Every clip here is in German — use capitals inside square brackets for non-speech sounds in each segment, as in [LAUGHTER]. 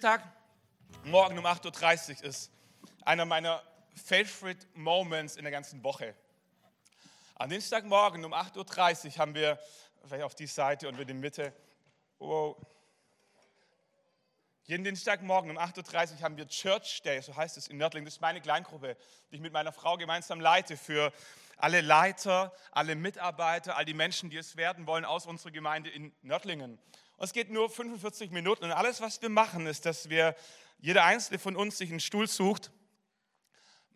Tag, morgen um 8.30 Uhr ist einer meiner favorite Moments in der ganzen Woche. Am Dienstagmorgen um 8.30 Uhr haben wir, vielleicht auf die Seite und wir die Mitte, wow. Jeden Dienstagmorgen um 8.30 Uhr haben wir Church Day, so heißt es in Nördling. Das ist meine Kleingruppe, die ich mit meiner Frau gemeinsam leite für alle Leiter, alle Mitarbeiter, all die Menschen, die es werden wollen aus unserer Gemeinde in Nördlingen. Und es geht nur 45 Minuten und alles, was wir machen, ist, dass wir, jeder einzelne von uns sich einen Stuhl sucht.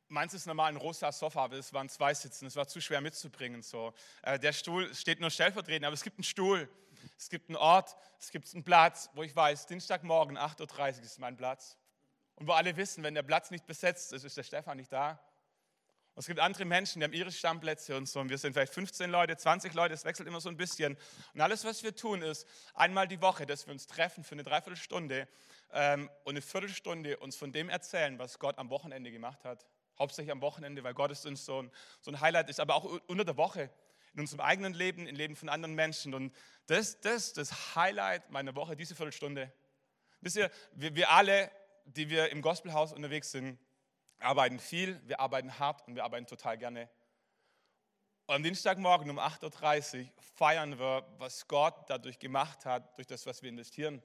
Meins ist normal ein rosa Sofa, aber es waren zwei Sitzen, es war zu schwer mitzubringen. So. Äh, der Stuhl steht nur stellvertretend, aber es gibt einen Stuhl, es gibt einen Ort, es gibt einen Platz, wo ich weiß, Dienstagmorgen 8.30 Uhr ist mein Platz. Und wo alle wissen, wenn der Platz nicht besetzt ist, ist der Stefan nicht da. Und es gibt andere Menschen, die haben ihre Stammplätze und so. Und wir sind vielleicht 15 Leute, 20 Leute, es wechselt immer so ein bisschen. Und alles, was wir tun, ist einmal die Woche, dass wir uns treffen für eine Dreiviertelstunde ähm, und eine Viertelstunde uns von dem erzählen, was Gott am Wochenende gemacht hat. Hauptsächlich am Wochenende, weil Gottesdienst so ein, so ein Highlight ist, aber auch unter der Woche, in unserem eigenen Leben, im Leben von anderen Menschen. Und das, das ist das Highlight meiner Woche, diese Viertelstunde. Wisst ihr, wir, wir alle, die wir im Gospelhaus unterwegs sind, arbeiten viel, wir arbeiten hart und wir arbeiten total gerne. Und am Dienstagmorgen um 8.30 Uhr feiern wir, was Gott dadurch gemacht hat, durch das, was wir investieren.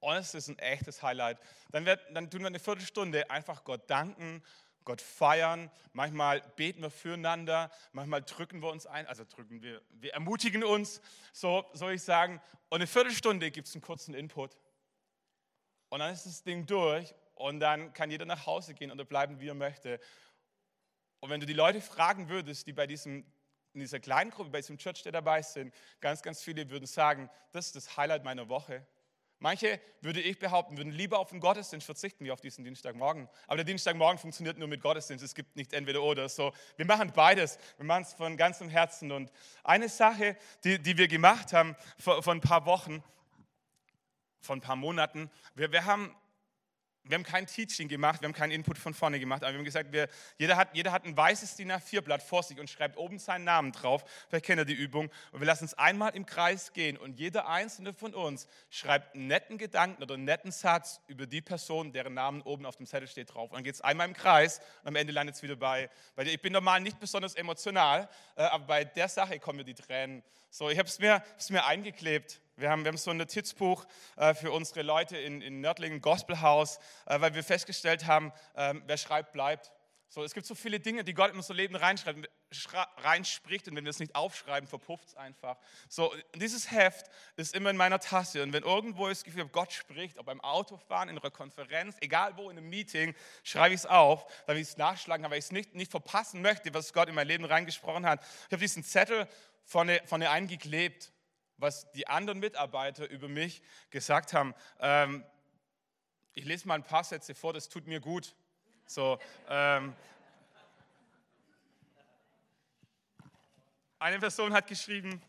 Und es ist ein echtes Highlight. Dann, wird, dann tun wir eine Viertelstunde einfach Gott danken, Gott feiern. Manchmal beten wir füreinander, manchmal drücken wir uns ein, also drücken wir, wir ermutigen uns, so soll ich sagen. Und eine Viertelstunde gibt es einen kurzen Input. Und dann ist das Ding durch und dann kann jeder nach Hause gehen oder bleiben, wie er möchte. Und wenn du die Leute fragen würdest, die bei diesem, in dieser kleinen Gruppe, bei diesem Church, der dabei sind, ganz, ganz viele würden sagen, das ist das Highlight meiner Woche. Manche, würde ich behaupten, würden lieber auf den Gottesdienst verzichten, wie auf diesen Dienstagmorgen. Aber der Dienstagmorgen funktioniert nur mit Gottesdienst. Es gibt nicht entweder oder. So, wir machen beides. Wir machen es von ganzem Herzen. Und eine Sache, die, die wir gemacht haben vor, vor ein paar Wochen, vor ein paar Monaten, wir, wir haben wir haben kein Teaching gemacht, wir haben keinen Input von vorne gemacht, aber wir haben gesagt, wir, jeder, hat, jeder hat ein weißes DIN A4-Blatt vor sich und schreibt oben seinen Namen drauf. Vielleicht kennt ihr die Übung. Und wir lassen uns einmal im Kreis gehen und jeder einzelne von uns schreibt einen netten Gedanken oder einen netten Satz über die Person, deren Namen oben auf dem Zettel steht drauf. Und dann geht es einmal im Kreis und am Ende landet es wieder bei. Weil ich bin normal nicht besonders emotional, äh, aber bei der Sache kommen mir die Tränen. So, ich habe es mir, mir eingeklebt. Wir haben, wir haben so ein Notizbuch äh, für unsere Leute in, in Nördlingen Gospelhaus, äh, weil wir festgestellt haben, äh, wer schreibt, bleibt. So, es gibt so viele Dinge, die Gott in unser Leben reinschreibt, reinspricht und wenn wir es nicht aufschreiben, verpufft es einfach. So, dieses Heft ist immer in meiner Tasse und wenn irgendwo das Gefühl habe, Gott spricht, ob beim Autofahren, in einer Konferenz, egal wo, in einem Meeting, schreibe ich es auf, weil ich es nachschlagen kann, weil ich es nicht, nicht verpassen möchte, was Gott in mein Leben reingesprochen hat. Ich habe diesen Zettel vorne, vorne eingeklebt was die anderen Mitarbeiter über mich gesagt haben. Ähm, ich lese mal ein paar Sätze vor, das tut mir gut. So, ähm, eine Person hat geschrieben,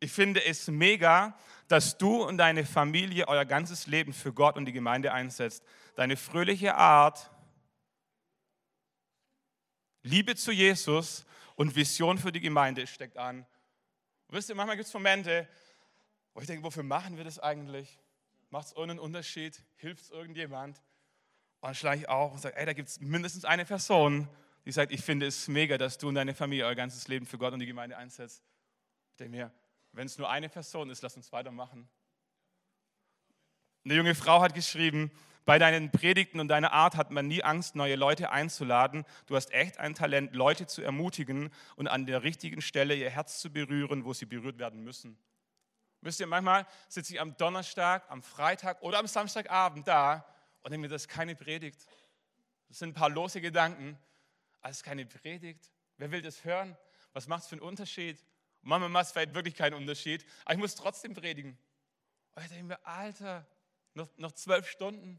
ich finde es mega, dass du und deine Familie euer ganzes Leben für Gott und die Gemeinde einsetzt. Deine fröhliche Art, Liebe zu Jesus und Vision für die Gemeinde steckt an. Und wisst ihr, manchmal gibt es Momente, wo ich denke, wofür machen wir das eigentlich? Macht es irgendeinen Unterschied? Hilft es irgendjemand? Und dann schlage ich auf und sage, ey, da gibt es mindestens eine Person, die sagt, ich finde es mega, dass du und deine Familie euer ganzes Leben für Gott und die Gemeinde einsetzt. Ich denke mir, wenn es nur eine Person ist, lass uns weitermachen. Eine junge Frau hat geschrieben, bei deinen Predigten und deiner Art hat man nie Angst, neue Leute einzuladen. Du hast echt ein Talent, Leute zu ermutigen und an der richtigen Stelle ihr Herz zu berühren, wo sie berührt werden müssen. Wisst ihr, manchmal sitze ich am Donnerstag, am Freitag oder am Samstagabend da und denke mir, das ist keine Predigt. Das sind ein paar lose Gedanken, es ist keine Predigt. Wer will das hören? Was macht es für einen Unterschied? Und manchmal macht es vielleicht wirklich keinen Unterschied, aber ich muss trotzdem predigen. Und ich denke mir, Alter, noch, noch zwölf Stunden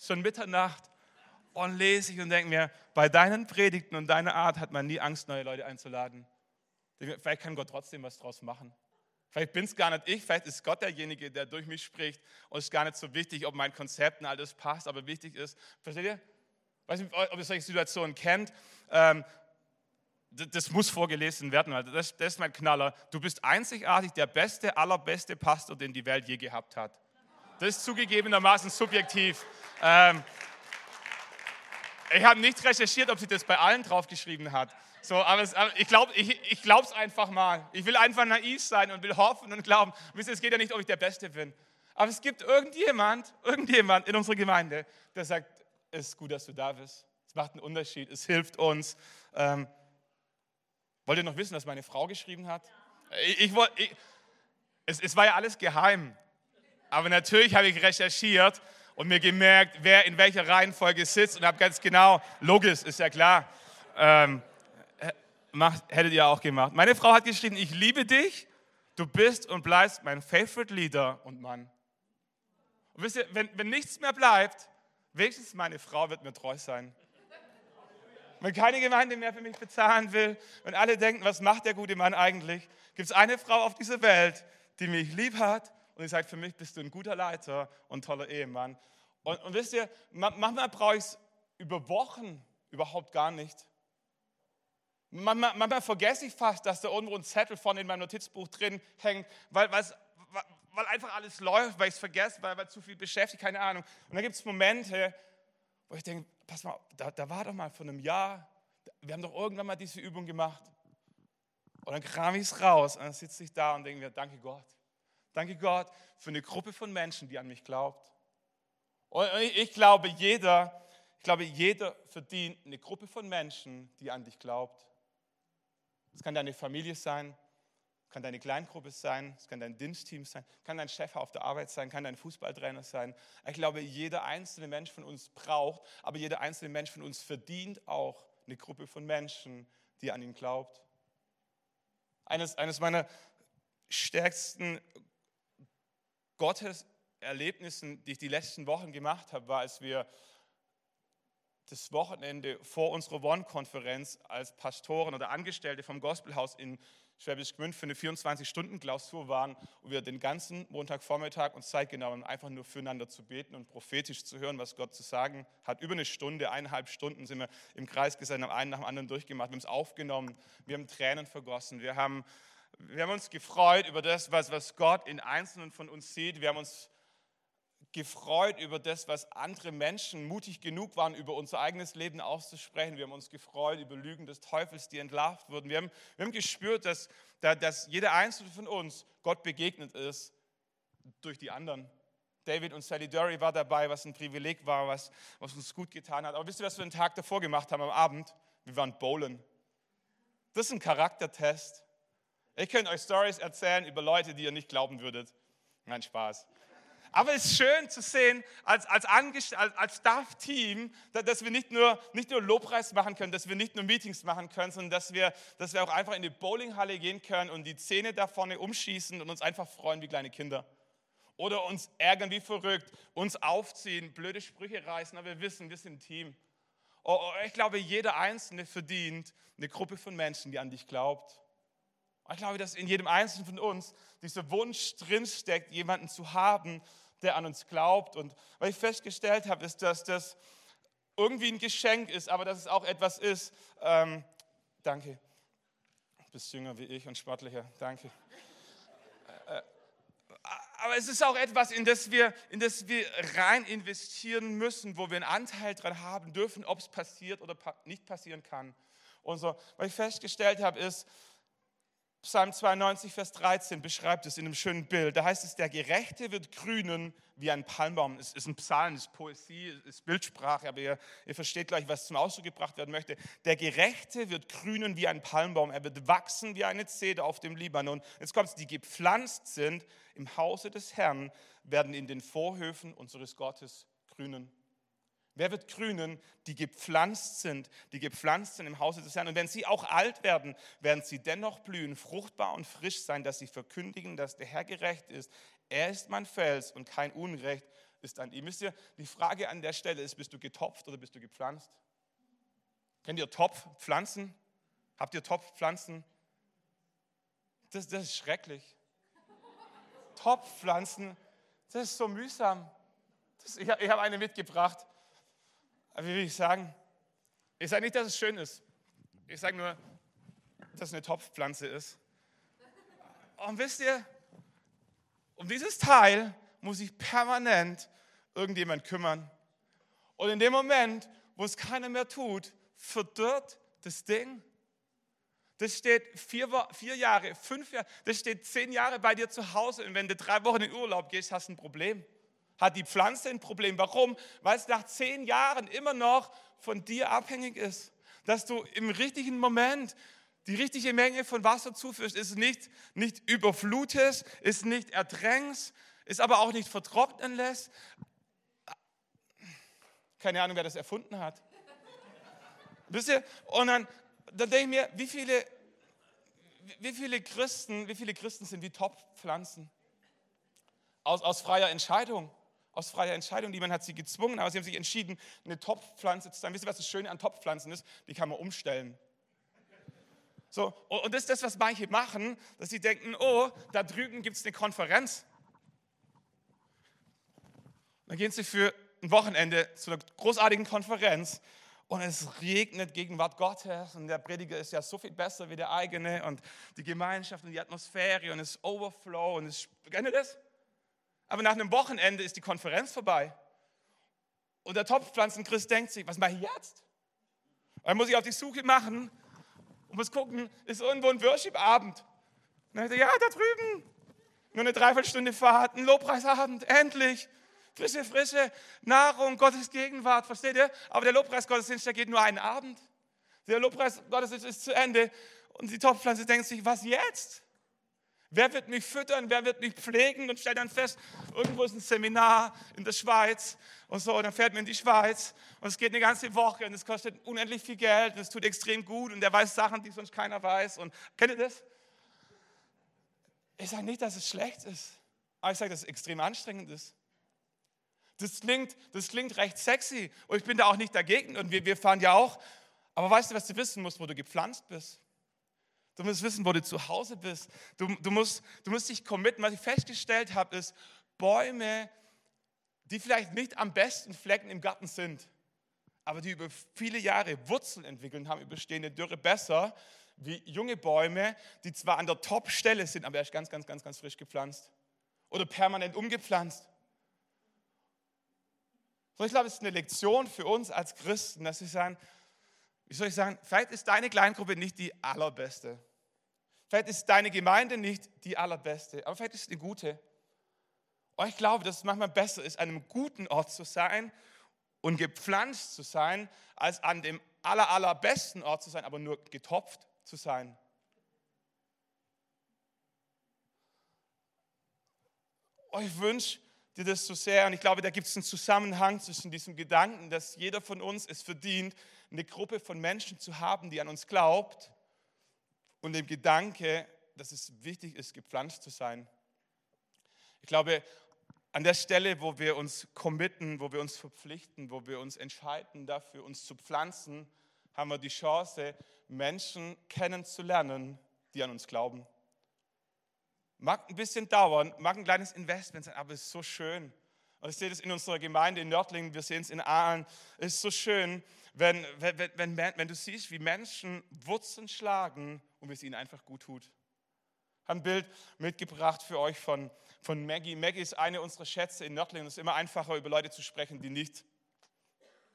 schon Mitternacht und lese ich und denke mir, bei deinen Predigten und deiner Art hat man nie Angst, neue Leute einzuladen. Vielleicht kann Gott trotzdem was draus machen. Vielleicht bin es gar nicht ich, vielleicht ist Gott derjenige, der durch mich spricht und es ist gar nicht so wichtig, ob mein Konzept und alles passt, aber wichtig ist, versteht ihr? Ich weiß nicht, ob ihr solche Situationen kennt. Ähm, das muss vorgelesen werden, weil das, das ist mein Knaller. Du bist einzigartig der beste, allerbeste Pastor, den die Welt je gehabt hat. Das ist zugegebenermaßen subjektiv. Ähm, ich habe nicht recherchiert, ob sie das bei allen draufgeschrieben hat. So, aber, es, aber ich glaube es ich, ich einfach mal. Ich will einfach naiv sein und will hoffen und glauben. Wisst ihr, es geht ja nicht, ob ich der Beste bin. Aber es gibt irgendjemand, irgendjemand in unserer Gemeinde, der sagt, es ist gut, dass du da bist. Es macht einen Unterschied, es hilft uns. Ähm, wollt ihr noch wissen, was meine Frau geschrieben hat? Ich, ich, ich, es, es war ja alles geheim. Aber natürlich habe ich recherchiert und mir gemerkt, wer in welcher Reihenfolge sitzt und habe ganz genau, logisch, ist ja klar, ähm, macht, hättet ihr auch gemacht. Meine Frau hat geschrieben, ich liebe dich, du bist und bleibst mein Favorite Leader und Mann. Und wisst ihr, wenn, wenn nichts mehr bleibt, wenigstens meine Frau wird mir treu sein. Wenn keine Gemeinde mehr für mich bezahlen will, wenn alle denken, was macht der gute Mann eigentlich, gibt es eine Frau auf dieser Welt, die mich lieb hat und die sagt, für mich bist du ein guter Leiter und toller Ehemann. Und, und wisst ihr, manchmal brauche ich es über Wochen überhaupt gar nicht. Manchmal, manchmal, vergesse ich fast, dass da irgendwo ein Zettel vorne in meinem Notizbuch drin hängt, weil, weil einfach alles läuft, weil ich es vergesse, weil, weil zu viel beschäftigt, keine Ahnung. Und dann gibt es Momente, wo ich denke, pass mal, da, da war doch mal vor einem Jahr, wir haben doch irgendwann mal diese Übung gemacht. Und dann kram ich es raus und dann sitze ich da und denke mir, danke Gott. Danke Gott für eine Gruppe von Menschen, die an mich glaubt. Und ich glaube, jeder, ich glaube, jeder verdient eine Gruppe von Menschen, die an dich glaubt. Es kann deine Familie sein, kann deine Kleingruppe sein, es kann dein Dienstteam sein, kann dein Chef auf der Arbeit sein, kann dein Fußballtrainer sein. Ich glaube, jeder einzelne Mensch von uns braucht, aber jeder einzelne Mensch von uns verdient auch eine Gruppe von Menschen, die an ihn glaubt. Eines, eines meiner stärksten Gotteserlebnissen, die ich die letzten Wochen gemacht habe, war, als wir das Wochenende vor unserer One-Konferenz als Pastoren oder Angestellte vom Gospelhaus in Schwäbisch Gmünd für eine 24-Stunden-Klausur waren, wo wir den ganzen Montagvormittag uns Zeit genommen haben, einfach nur füreinander zu beten und prophetisch zu hören, was Gott zu sagen hat. Über eine Stunde, eineinhalb Stunden sind wir im Kreis gesessen, haben einen nach dem anderen durchgemacht, wir haben es aufgenommen, wir haben Tränen vergossen, wir haben, wir haben uns gefreut über das, was, was Gott in Einzelnen von uns sieht, wir haben uns gefreut über das, was andere Menschen mutig genug waren, über unser eigenes Leben auszusprechen. Wir haben uns gefreut über Lügen des Teufels, die entlarvt wurden. Wir haben, wir haben gespürt, dass, dass jeder Einzelne von uns Gott begegnet ist durch die anderen. David und Sally Dury war dabei, was ein Privileg war, was, was uns gut getan hat. Aber wisst ihr, was wir den Tag davor gemacht haben am Abend? Wir waren bowlen. Das ist ein Charaktertest. Ich könnte euch Stories erzählen über Leute, die ihr nicht glauben würdet. Nein, Spaß. Aber es ist schön zu sehen, als, als, als, als Staff-Team, dass wir nicht nur, nicht nur Lobpreis machen können, dass wir nicht nur Meetings machen können, sondern dass wir, dass wir auch einfach in die Bowlinghalle gehen können und die Zähne da vorne umschießen und uns einfach freuen wie kleine Kinder. Oder uns ärgern wie verrückt, uns aufziehen, blöde Sprüche reißen, aber wir wissen, wir sind ein Team. Oh, oh, ich glaube, jeder Einzelne verdient eine Gruppe von Menschen, die an dich glaubt. Ich glaube, dass in jedem Einzelnen von uns dieser Wunsch drinsteckt, jemanden zu haben, der an uns glaubt. Und was ich festgestellt habe, ist, dass das irgendwie ein Geschenk ist, aber dass es auch etwas ist. Ähm, danke. Du bist jünger wie ich und sportlicher. Danke. Äh, äh, aber es ist auch etwas, in das, wir, in das wir rein investieren müssen, wo wir einen Anteil daran haben dürfen, ob es passiert oder nicht passieren kann. Und so, was ich festgestellt habe, ist, Psalm 92, Vers 13 beschreibt es in einem schönen Bild. Da heißt es, der Gerechte wird grünen wie ein Palmbaum. Es ist ein Psalm, es ist Poesie, es ist Bildsprache, aber ihr, ihr versteht gleich, was zum Ausdruck gebracht werden möchte. Der Gerechte wird grünen wie ein Palmbaum. Er wird wachsen wie eine Zeder auf dem Libanon. Jetzt kommt es, die gepflanzt sind im Hause des Herrn, werden in den Vorhöfen unseres Gottes grünen. Wer wird grünen? Die gepflanzt sind, die gepflanzt sind im Hause des Herrn. Und wenn sie auch alt werden, werden sie dennoch blühen, fruchtbar und frisch sein, dass sie verkündigen, dass der Herr gerecht ist. Er ist mein Fels und kein Unrecht ist an ihm. Wisst ihr, die Frage an der Stelle ist, bist du getopft oder bist du gepflanzt? Kennt ihr Topfpflanzen? Habt ihr Topfpflanzen? Das, das ist schrecklich. Topfpflanzen, das ist so mühsam. Das, ich, ich habe eine mitgebracht. Aber wie will ich sagen? Ich sage nicht, dass es schön ist. Ich sage nur, dass es eine Topfpflanze ist. Und wisst ihr, um dieses Teil, muss sich permanent irgendjemand kümmern. Und in dem Moment, wo es keiner mehr tut, verdorrt das Ding. Das steht vier, vier Jahre, fünf Jahre, das steht zehn Jahre bei dir zu Hause und wenn du drei Wochen in Urlaub gehst, hast du ein Problem. Hat die Pflanze ein Problem. Warum? Weil es nach zehn Jahren immer noch von dir abhängig ist. Dass du im richtigen Moment die richtige Menge von Wasser zuführst, ist nicht, nicht überflutest, ist nicht erdrängst, ist aber auch nicht vertrocknen lässt. Keine Ahnung, wer das erfunden hat. Wisst ihr? Und dann, dann denke ich mir, wie viele, wie viele Christen, wie viele Christen sind wie Top-Pflanzen? Aus, aus freier Entscheidung. Aus freier Entscheidung. Niemand hat sie gezwungen, aber sie haben sich entschieden, eine Top-Pflanze zu sein. Wisst ihr, was das Schöne an Top-Pflanzen ist? Die kann man umstellen. So, und das ist das, was manche machen, dass sie denken, oh, da drüben gibt es eine Konferenz. Dann gehen sie für ein Wochenende zu einer großartigen Konferenz und es regnet Gegenwart Gottes und der Prediger ist ja so viel besser wie der eigene und die Gemeinschaft und die Atmosphäre und das Overflow und es, kennt ihr das? Aber nach einem Wochenende ist die Konferenz vorbei und der Topfpflanzenchrist denkt sich, was mache ich jetzt? dann muss ich auf die Suche machen und muss gucken, ist irgendwo ein Worship-Abend. Und dann sagt er, ja, da drüben, nur eine Dreiviertelstunde Fahrt, ein Lobpreisabend, endlich frische, frische Nahrung, Gottes Gegenwart, versteht ihr? Aber der Lobpreisgottesdienst, der geht nur einen Abend. Der Lobpreisgottesdienst ist zu Ende und die Topfpflanze denkt sich, was jetzt? Wer wird mich füttern? Wer wird mich pflegen? Und stellt dann fest, irgendwo ist ein Seminar in der Schweiz und so. Und dann fährt man in die Schweiz und es geht eine ganze Woche und es kostet unendlich viel Geld und es tut extrem gut und der weiß Sachen, die sonst keiner weiß. Und kennt ihr das? Ich sage nicht, dass es schlecht ist, aber ich sage, dass es extrem anstrengend ist. Das klingt, das klingt recht sexy und ich bin da auch nicht dagegen und wir, wir fahren ja auch. Aber weißt du, was du wissen musst, wo du gepflanzt bist? Du musst wissen, wo du zu Hause bist. Du, du, musst, du musst dich committen. Was ich festgestellt habe, ist, Bäume, die vielleicht nicht am besten Flecken im Garten sind, aber die über viele Jahre Wurzeln entwickeln, haben überstehen eine Dürre besser wie junge Bäume, die zwar an der Top-Stelle sind, aber erst ganz, ganz, ganz, ganz frisch gepflanzt oder permanent umgepflanzt. So, ich glaube, es ist eine Lektion für uns als Christen, dass wir sagen, wie soll ich sagen, vielleicht ist deine Kleingruppe nicht die allerbeste. Vielleicht ist deine Gemeinde nicht die allerbeste, aber vielleicht ist es eine gute. Und ich glaube, dass es manchmal besser ist, an einem guten Ort zu sein und gepflanzt zu sein, als an dem aller, allerbesten Ort zu sein, aber nur getopft zu sein. Und ich wünsche, dir das so sehr. Und ich glaube, da gibt es einen Zusammenhang zwischen diesem Gedanken, dass jeder von uns es verdient, eine Gruppe von Menschen zu haben, die an uns glaubt, und dem Gedanke, dass es wichtig ist, gepflanzt zu sein. Ich glaube, an der Stelle, wo wir uns committen, wo wir uns verpflichten, wo wir uns entscheiden dafür, uns zu pflanzen, haben wir die Chance, Menschen kennenzulernen, die an uns glauben. Mag ein bisschen dauern, mag ein kleines Investment sein, aber es ist so schön. Und ich sehe das in unserer Gemeinde in Nördlingen, wir sehen es in Aalen. Es ist so schön, wenn, wenn, wenn, wenn, du siehst, wie Menschen Wurzeln schlagen und wie es ihnen einfach gut tut. Ich habe ein Bild mitgebracht für euch von, von Maggie. Maggie ist eine unserer Schätze in Nördlingen. Es ist immer einfacher, über Leute zu sprechen, die nicht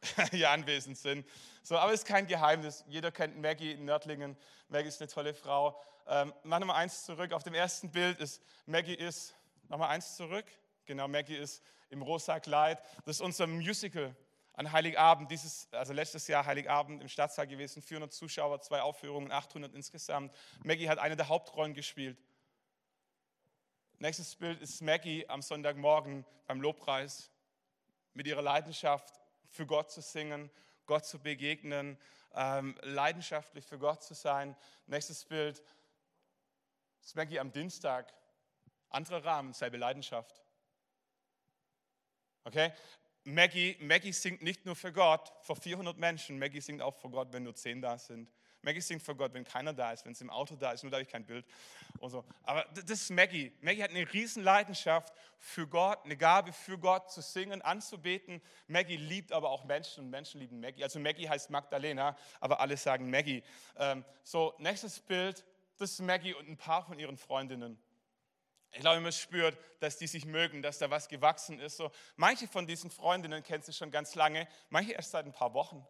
[LAUGHS] hier anwesend sind. So, aber es ist kein Geheimnis. Jeder kennt Maggie in Nördlingen. Maggie ist eine tolle Frau. Ähm, mach nochmal eins zurück. Auf dem ersten Bild ist Maggie ist, nochmal eins zurück. Genau, Maggie ist im rosa Kleid. Das ist unser Musical an Heiligabend. Dieses, also letztes Jahr Heiligabend im Stadtsaal gewesen. 400 Zuschauer, zwei Aufführungen, 800 insgesamt. Maggie hat eine der Hauptrollen gespielt. Nächstes Bild ist Maggie am Sonntagmorgen beim Lobpreis mit ihrer Leidenschaft für Gott zu singen, Gott zu begegnen, ähm, leidenschaftlich für Gott zu sein. Nächstes Bild ist Maggie am Dienstag. Anderer Rahmen, selbe Leidenschaft. Okay? Maggie, Maggie singt nicht nur für Gott, vor 400 Menschen. Maggie singt auch für Gott, wenn nur 10 da sind. Maggie singt für Gott, wenn keiner da ist, wenn es im Auto da ist, nur da habe ich kein Bild. Und so. Aber das ist Maggie. Maggie hat eine riesen Leidenschaft für Gott, eine Gabe für Gott zu singen, anzubeten. Maggie liebt aber auch Menschen und Menschen lieben Maggie. Also Maggie heißt Magdalena, aber alle sagen Maggie. Ähm, so, nächstes Bild, das ist Maggie und ein paar von ihren Freundinnen. Ich glaube, man spürt, dass die sich mögen, dass da was gewachsen ist. So, manche von diesen Freundinnen kennst du schon ganz lange, manche erst seit ein paar Wochen.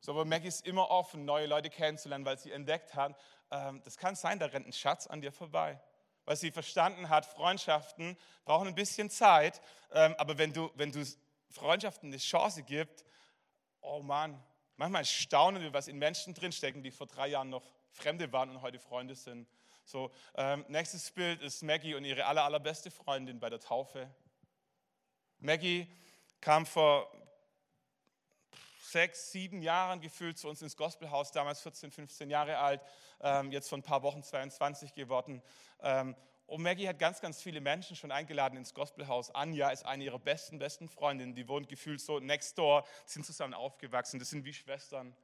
So, aber Maggie ist immer offen, neue Leute kennenzulernen, weil sie entdeckt hat, ähm, das kann sein, da rennt ein Schatz an dir vorbei. Weil sie verstanden hat, Freundschaften brauchen ein bisschen Zeit, ähm, aber wenn du, wenn du Freundschaften eine Chance gibst, oh Mann, manchmal staunen wir, was in Menschen drinstecken, die vor drei Jahren noch Fremde waren und heute Freunde sind. So, ähm, nächstes Bild ist Maggie und ihre aller, allerbeste Freundin bei der Taufe. Maggie kam vor sechs, sieben Jahren gefühlt zu uns ins Gospelhaus, damals 14, 15 Jahre alt, ähm, jetzt vor ein paar Wochen 22 geworden. Ähm, und Maggie hat ganz, ganz viele Menschen schon eingeladen ins Gospelhaus. Anja ist eine ihrer besten, besten Freundinnen. Die wohnt gefühlt so next door, sind zusammen aufgewachsen. Das sind wie Schwestern.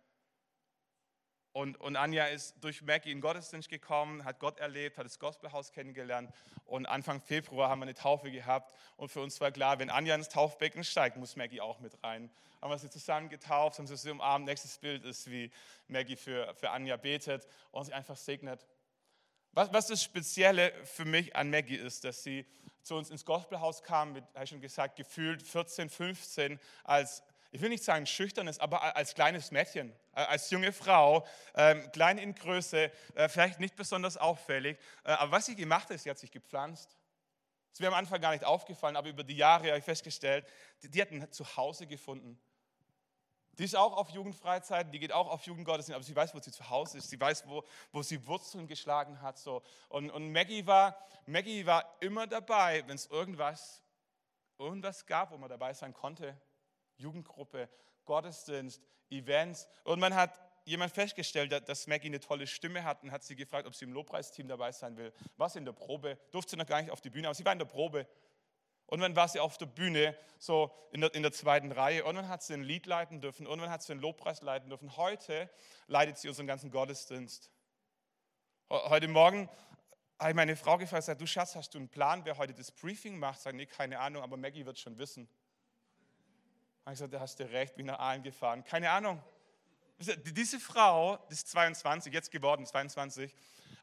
Und, und Anja ist durch Maggie in Gottesdienst gekommen, hat Gott erlebt, hat das Gospelhaus kennengelernt. Und Anfang Februar haben wir eine Taufe gehabt. Und für uns war klar, wenn Anja ins Taufbecken steigt, muss Maggie auch mit rein. Haben wir sie zusammen getauft, haben sie umarmt. Nächstes Bild ist, wie Maggie für, für Anja betet und sie einfach segnet. Was, was das Spezielle für mich an Maggie ist, dass sie zu uns ins Gospelhaus kam, mit, habe ich schon gesagt, gefühlt 14, 15 als ich will nicht sagen schüchternes, aber als kleines Mädchen, als junge Frau, ähm, klein in Größe, äh, vielleicht nicht besonders auffällig. Äh, aber was sie gemacht hat, sie hat sich gepflanzt. Das wäre am Anfang gar nicht aufgefallen, aber über die Jahre habe ich festgestellt, die, die hat ein Zuhause gefunden. Die ist auch auf Jugendfreizeit, die geht auch auf Jugendgottesdienst, aber sie weiß, wo sie zu Hause ist. Sie weiß, wo, wo sie Wurzeln geschlagen hat. So. Und, und Maggie, war, Maggie war immer dabei, wenn es irgendwas, irgendwas gab, wo man dabei sein konnte. Jugendgruppe, Gottesdienst, Events. Und man hat jemand festgestellt, dass Maggie eine tolle Stimme hat und hat sie gefragt, ob sie im Lobpreisteam dabei sein will. War sie in der Probe, durfte sie noch gar nicht auf die Bühne, aber sie war in der Probe. Und dann war sie auf der Bühne, so in der, in der zweiten Reihe. Und dann hat sie ein Lied leiten dürfen. Und dann hat sie einen Lobpreis leiten dürfen. Heute leitet sie unseren ganzen Gottesdienst. Heute Morgen habe ich meine Frau gefragt, du Schatz, hast du einen Plan, wer heute das Briefing macht? Sag, nee, keine Ahnung, aber Maggie wird schon wissen. Und ich gesagt, da hast du recht, bin nach Aalen gefahren. Keine Ahnung. Diese Frau, die ist 22, jetzt geworden 22,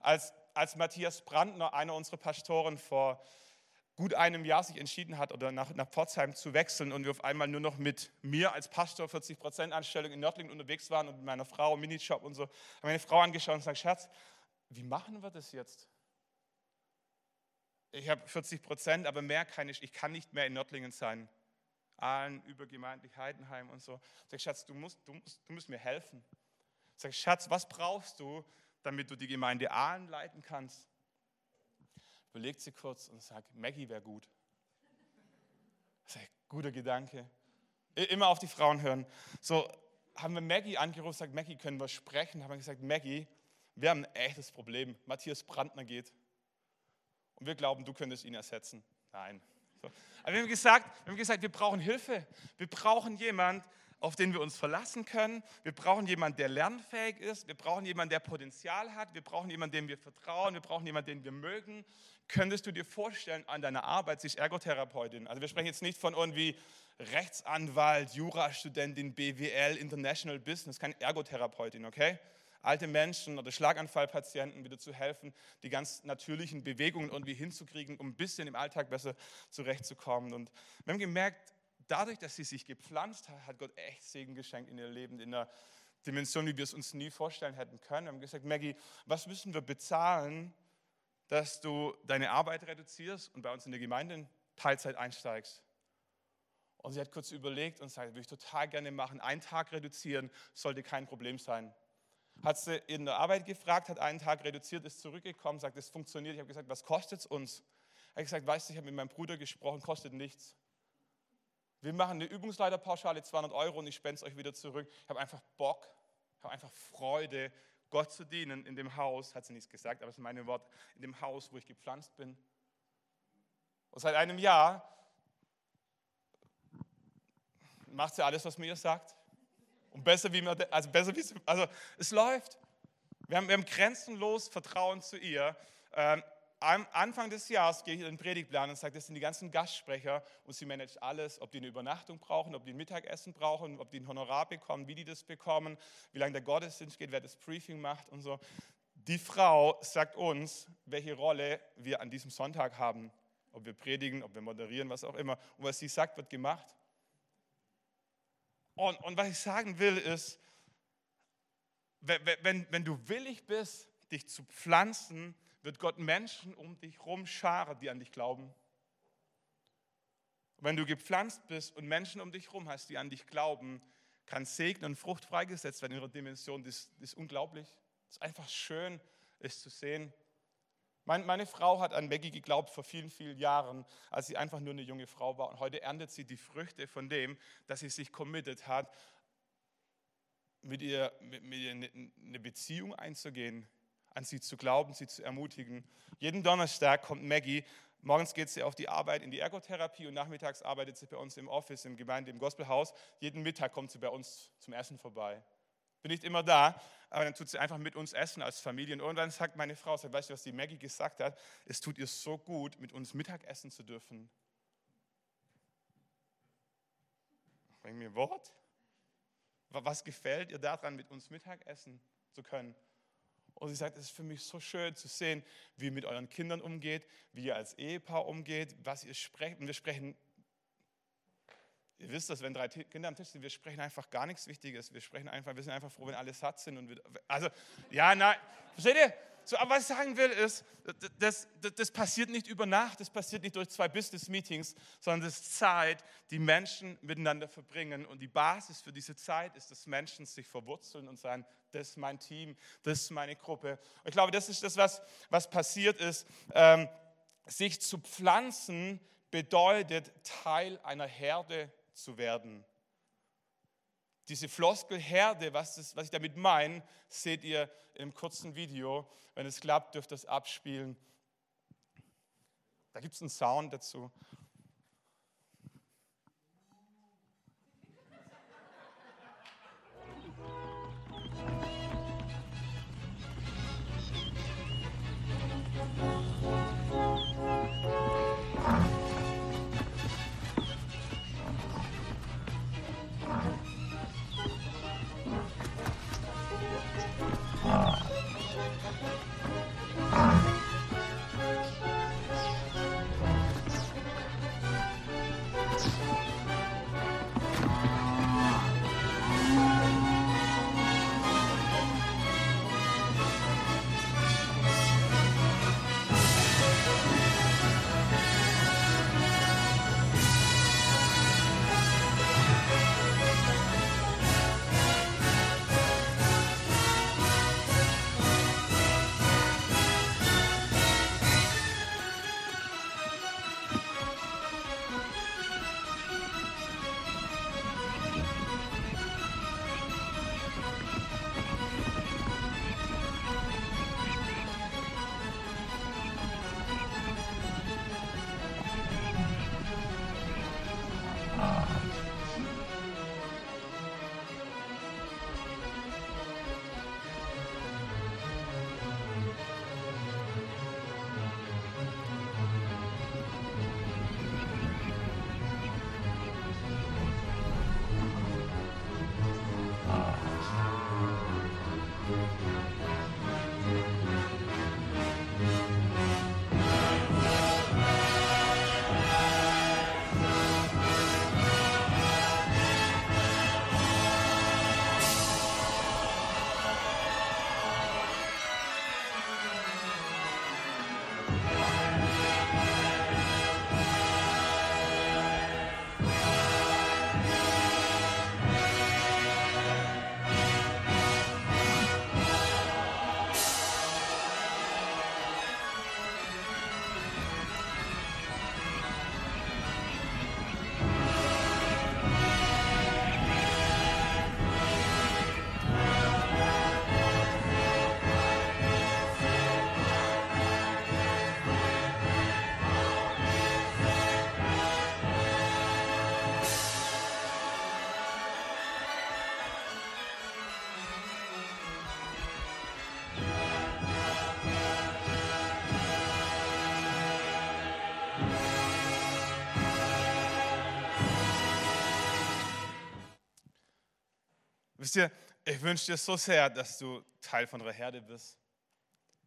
als, als Matthias Brandner, einer unserer Pastoren, vor gut einem Jahr sich entschieden hat, oder nach, nach Pforzheim zu wechseln und wir auf einmal nur noch mit mir als Pastor 40 Prozent Anstellung in Nördlingen unterwegs waren und mit meiner Frau, Minijob und so, habe meine Frau angeschaut und gesagt, Schatz, wie machen wir das jetzt? Ich habe 40 Prozent, aber mehr kann ich, ich kann nicht mehr in Nördlingen sein. Aalen, übergemeindlich Heidenheim und so. Sag, Schatz, du musst, du, musst, du musst mir helfen. Sag, Schatz, was brauchst du, damit du die Gemeinde Aalen leiten kannst? Überlegt sie kurz und sagt, Maggie wäre gut. Sag, guter Gedanke. Immer auf die Frauen hören. So haben wir Maggie angerufen, sagt, Maggie, können wir sprechen? Haben wir gesagt, Maggie, wir haben ein echtes Problem. Matthias Brandner geht. Und wir glauben, du könntest ihn ersetzen. Nein. Aber wir haben, gesagt, wir haben gesagt, wir brauchen Hilfe. Wir brauchen jemanden, auf den wir uns verlassen können. Wir brauchen jemanden, der lernfähig ist. Wir brauchen jemanden, der Potenzial hat. Wir brauchen jemanden, dem wir vertrauen. Wir brauchen jemanden, den wir mögen. Könntest du dir vorstellen, an deiner Arbeit sich Ergotherapeutin, also wir sprechen jetzt nicht von irgendwie Rechtsanwalt, Jurastudentin, BWL, International Business, keine Ergotherapeutin, okay? Alte Menschen oder Schlaganfallpatienten wieder zu helfen, die ganz natürlichen Bewegungen irgendwie hinzukriegen, um ein bisschen im Alltag besser zurechtzukommen. Und wir haben gemerkt, dadurch, dass sie sich gepflanzt hat, hat Gott echt Segen geschenkt in ihr Leben, in einer Dimension, wie wir es uns nie vorstellen hätten können. Wir haben gesagt, Maggie, was müssen wir bezahlen, dass du deine Arbeit reduzierst und bei uns in der Gemeinde in Teilzeit einsteigst? Und sie hat kurz überlegt und sagt, würde ich total gerne machen. Einen Tag reduzieren sollte kein Problem sein hat sie in der Arbeit gefragt, hat einen Tag reduziert, ist zurückgekommen, sagt, es funktioniert. Ich habe gesagt, was kostet es uns? Er hat gesagt, weißt du, ich habe mit meinem Bruder gesprochen, kostet nichts. Wir machen eine Übungsleiterpauschale, 200 Euro und ich spende es euch wieder zurück. Ich habe einfach Bock, ich habe einfach Freude, Gott zu dienen in dem Haus, hat sie nichts gesagt, aber es ist meine Wort, in dem Haus, wo ich gepflanzt bin. Und seit einem Jahr macht sie alles, was mir sagt. Und besser wie, also besser wie, also es läuft. Wir haben, wir haben grenzenlos Vertrauen zu ihr. Ähm, am Anfang des Jahres gehe ich in den Predigtplan und sage, das sind die ganzen Gastsprecher und sie managt alles, ob die eine Übernachtung brauchen, ob die ein Mittagessen brauchen, ob die ein Honorar bekommen, wie die das bekommen, wie lange der Gottesdienst geht, wer das Briefing macht und so. Die Frau sagt uns, welche Rolle wir an diesem Sonntag haben. Ob wir predigen, ob wir moderieren, was auch immer. Und was sie sagt, wird gemacht. Und, und was ich sagen will, ist, wenn, wenn du willig bist, dich zu pflanzen, wird Gott Menschen um dich herum scharen, die an dich glauben. Und wenn du gepflanzt bist und Menschen um dich herum hast, die an dich glauben, kann Segen und Frucht freigesetzt werden in ihrer Dimension. Das, das ist unglaublich. Es ist einfach schön, es zu sehen. Meine Frau hat an Maggie geglaubt vor vielen, vielen Jahren, als sie einfach nur eine junge Frau war. Und heute erntet sie die Früchte von dem, dass sie sich committed hat, mit ihr, mit, mit ihr eine Beziehung einzugehen, an sie zu glauben, sie zu ermutigen. Jeden Donnerstag kommt Maggie, morgens geht sie auf die Arbeit in die Ergotherapie und nachmittags arbeitet sie bei uns im Office, im Gemeinde, im Gospelhaus. Jeden Mittag kommt sie bei uns zum Essen vorbei. Bin nicht immer da, aber dann tut sie einfach mit uns essen als Familie. Und dann sagt meine Frau, sagt, weißt du, was die Maggie gesagt hat? Es tut ihr so gut, mit uns Mittagessen zu dürfen. Bring mir Wort. Was gefällt ihr daran, mit uns Mittagessen zu können? Und sie sagt, es ist für mich so schön zu sehen, wie ihr mit euren Kindern umgeht, wie ihr als Ehepaar umgeht, was ihr sprecht. Und wir sprechen Ihr wisst das, wenn drei Kinder am Tisch sind, wir sprechen einfach gar nichts Wichtiges. Wir sprechen einfach, wir sind einfach froh, wenn alle satt sind. Und wir, also, ja, nein, versteht ihr? So, aber was ich sagen will, ist, das, das, das passiert nicht über Nacht, das passiert nicht durch zwei Business-Meetings, sondern das ist Zeit, die Menschen miteinander verbringen. Und die Basis für diese Zeit ist, dass Menschen sich verwurzeln und sagen, das ist mein Team, das ist meine Gruppe. Und ich glaube, das ist das, was, was passiert ist. Ähm, sich zu pflanzen bedeutet, Teil einer Herde zu werden. Diese Floskelherde, was, das, was ich damit meine, seht ihr im kurzen Video. Wenn es klappt, dürft ihr es abspielen. Da gibt es einen Sound dazu. Wisst ihr, ich wünsche dir so sehr, dass du Teil von der Herde bist.